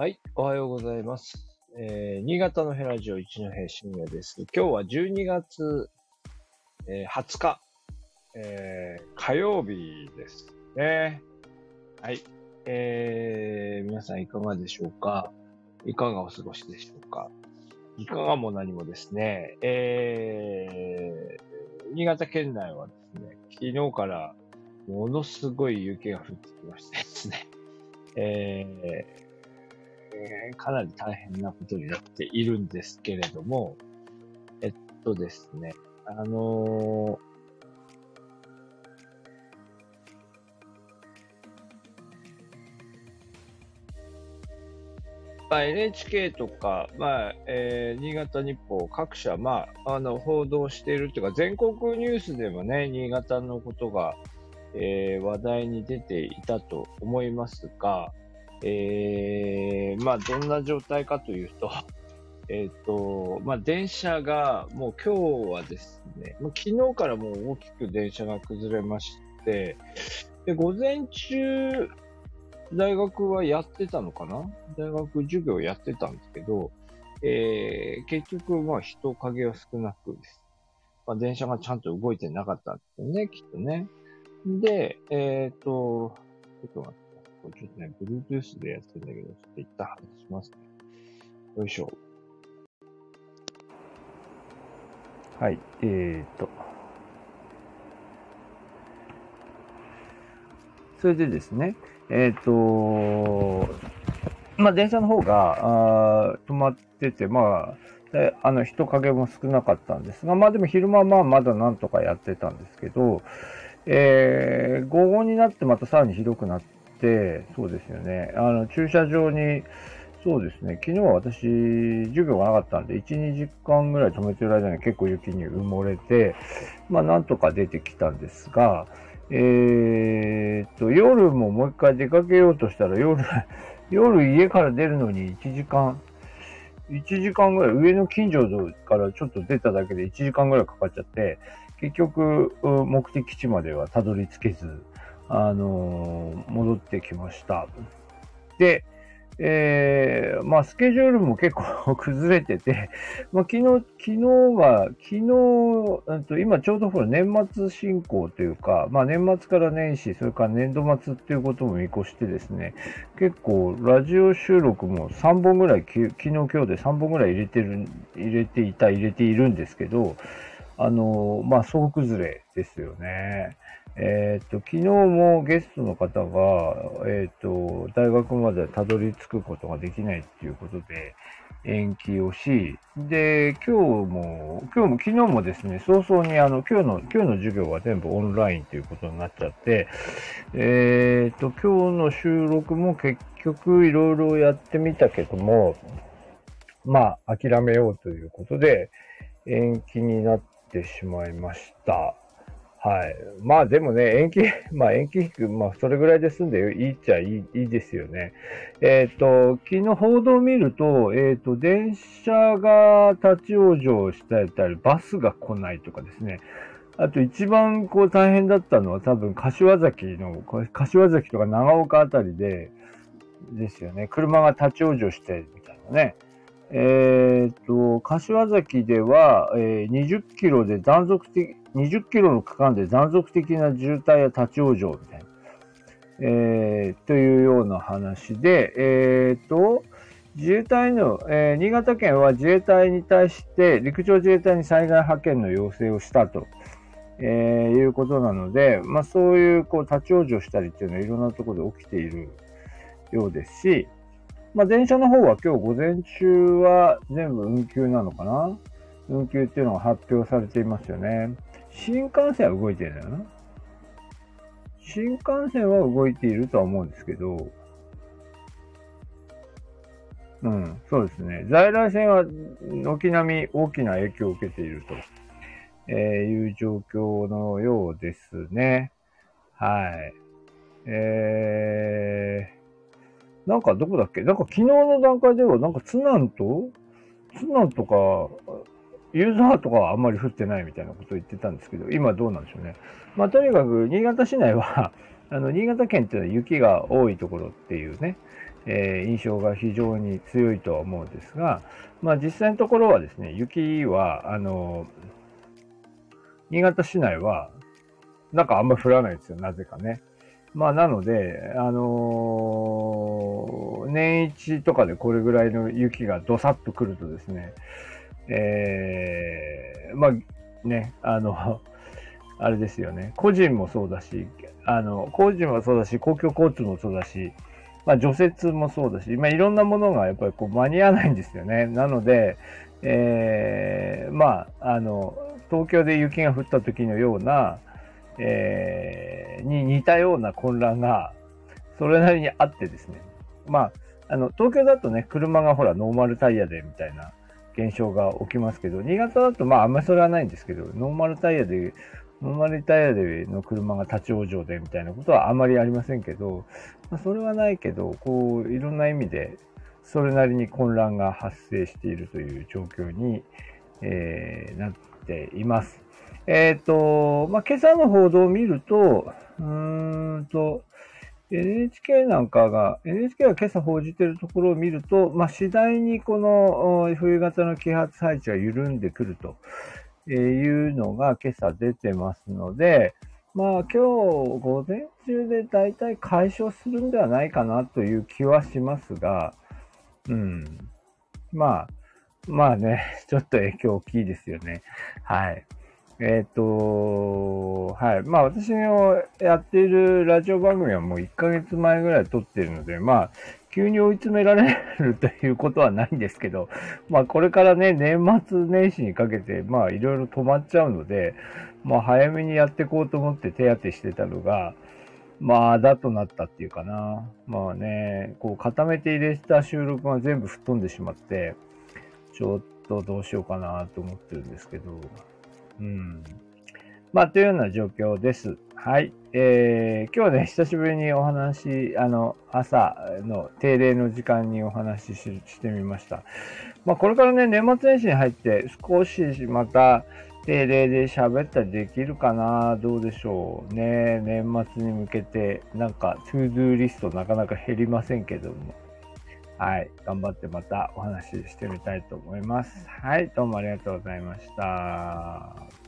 はい、おはようございます。えー新潟のヘラジオ一戸深夜です。今日は12月、えー20日、えー火曜日ですね。はい。えー皆さんいかがでしょうか？いかがお過ごしでしょうか？いかがも何もですね、えー新潟県内はですね、昨日からものすごい雪が降ってきましてですね、えーえーかなり大変なことになっているんですけれども、えっとですね、あのーまあ、NHK とか、まあえー新潟日報各社、まあ、あの報道しているというか全国ニュースでもね新潟のことが、えー話題に出ていたと思いますが、えーまあ、どんな状態かというと、えっ、と、まあ、電車が、もう今日はですね、もう昨日からもう大きく電車が崩れまして、で、午前中、大学はやってたのかな？大学授業やってたんですけど、えー結局、まあ、人影は少なくです。まあ、電車がちゃんと動いてなかったんですよね、きっとね。で、えっ、と、ちょっと待って。これちょっとね、Bluetooth でやってるんだけど、ちょっと一旦外しますね。よいしょ。はい、えーと。それでですね、えっ、と、まあ、電車の方が、あ止まってて、まあ、であの、人影も少なかったんですが、まあでも昼間はままだなんとかやってたんですけど、えー午後になってまたさらにひどくなって、そうですよね、あの、駐車場に、そうですね、昨日は私、授業がなかったんで、1、2時間ぐらい止めてる間に結構雪に埋もれて、まあなんとか出てきたんですが、えーっと、夜ももう一回出かけようとしたら、夜、夜家から出るのに1時間、1時間ぐらい、上の近所からちょっと出ただけで1時間ぐらいかかっちゃって、結局、目的地まではたどり着けず、あのー戻ってきました。で、えーまあ、スケジュールも結構 崩れてて、まあ、昨日、昨日は、昨日、と今ちょうどほら年末進行というか、まあ、年末から年始、それから年度末っていうことも見越してですね、結構ラジオ収録も3本ぐらい、昨日今日で3本ぐらい入れてる、入れていた、入れているんですけど、あの、まあ、総崩れですよね。えっ、と、昨日もゲストの方が、えっ、と、大学までたどり着くことができないっていうことで、延期をし、で、今日も、今日も、昨日もですね、早々にあの、今日の、今日の授業は全部オンラインということになっちゃって、えっ、と、今日の収録も結局いろいろやってみたけども、まあ、諦めようということで、延期になってしまいました。はい。まあでもね、延期、まあ延期引く、まあそれぐらいで済んでいいっちゃいいいいですよね。えっ、と、昨日報道を見ると、えっ、と、電車が立ち往生してたり、バスが来ないとかですね。あと一番こう大変だったのは多分柏崎の、柏崎とか長岡あたりで、ですよね。車が立ち往生してみたいなね。えっ、と、柏崎では、えー20キロで断続的、20キロの区間で断続的な渋滞や立ち往生みたいな、えーというような話で、えっ、と、自衛隊の、えー新潟県は自衛隊に対して陸上自衛隊に災害派遣の要請をしたと、えーいうことなので、まあそういうこう立ち往生したりっていうのはいろんなところで起きているようですし、まあ電車の方は今日午前中は全部運休なのかな？運休っていうのが発表されていますよね。新幹線は動いてるんだよな。新幹線は動いているとは思うんですけど、うん、そうですね。在来線は軒並み大きな影響を受けていると、えいう状況のようですね。はい。えー、なんかどこだっけ？なんか昨日の段階ではなんか津南と津南とか、ユーザーとかはあんまり降ってないみたいなことを言ってたんですけど、今どうなんでしょうね。まあ、とにかく、新潟市内は、あの、新潟県っていうのは雪が多いところっていうね、えー、印象が非常に強いとは思うんですが、まあ実際のところはですね、雪は、あの、新潟市内は、なんかあんま降らないですよ、なぜかね。まあなので、あのー、年一とかでこれぐらいの雪がどさっと来るとですね、えー、まあね、あの、あれですよね。個人もそうだし、あの、個人もそうだし、公共交通もそうだし、まあ、除雪もそうだし、まあ、いろんなものがやっぱりこう間に合わないんですよね。なので、えー、まあ、あの、東京で雪が降った時のような、えー、に似たような混乱が、それなりにあってですね。まあ、あの、東京だとね、車がほら、ノーマルタイヤでみたいな現象が起きますけど、新潟だとまあ、あんまりそれはないんですけど、ノーマルタイヤでノーマルタイヤでの車が立ち往生でみたいなことはあまりありませんけど、まあ、それはないけど、こう、いろんな意味で、それなりに混乱が発生しているという状況に、えー、なっています。えっ、ー、と、まあ、今朝の報道を見ると、うーんと、NHK なんかが、NHK が今朝報じているところを見ると、まあ、次第にこの冬型の気圧配置が緩んでくるというのが今朝出てますので、まあ今日午前中で大体解消するんではないかなという気はしますが、うん。まあ、まあね、ちょっと影響大きいですよね。はい。えっ、ー、と、はい。まあ私のやっているラジオ番組はもう1ヶ月前ぐらい撮ってるので、まあ急に追い詰められるということはないんですけど、まあこれからね、年末年始にかけて、まあいろいろ止まっちゃうので、まあ早めにやっていこうと思って手当てしてたのが、まあ、だとなったっていうかな。まあね、こう固めて入れた収録が全部吹っ飛んでしまって、ちょっとどうしようかなと思ってるんですけど、うん。まあ、というような状況です。はい。えー、今日ね、久しぶりにお話、あの、朝の定例の時間にお話ししてみました。まあ、これからね、年末年始に入って少しまた定例で喋ったりできるかなどうでしょうね。年末に向けて、なんか、 to-do list なかなか減りませんけども。はい。頑張ってまたお話ししてみたいと思います。はい。どうもありがとうございました。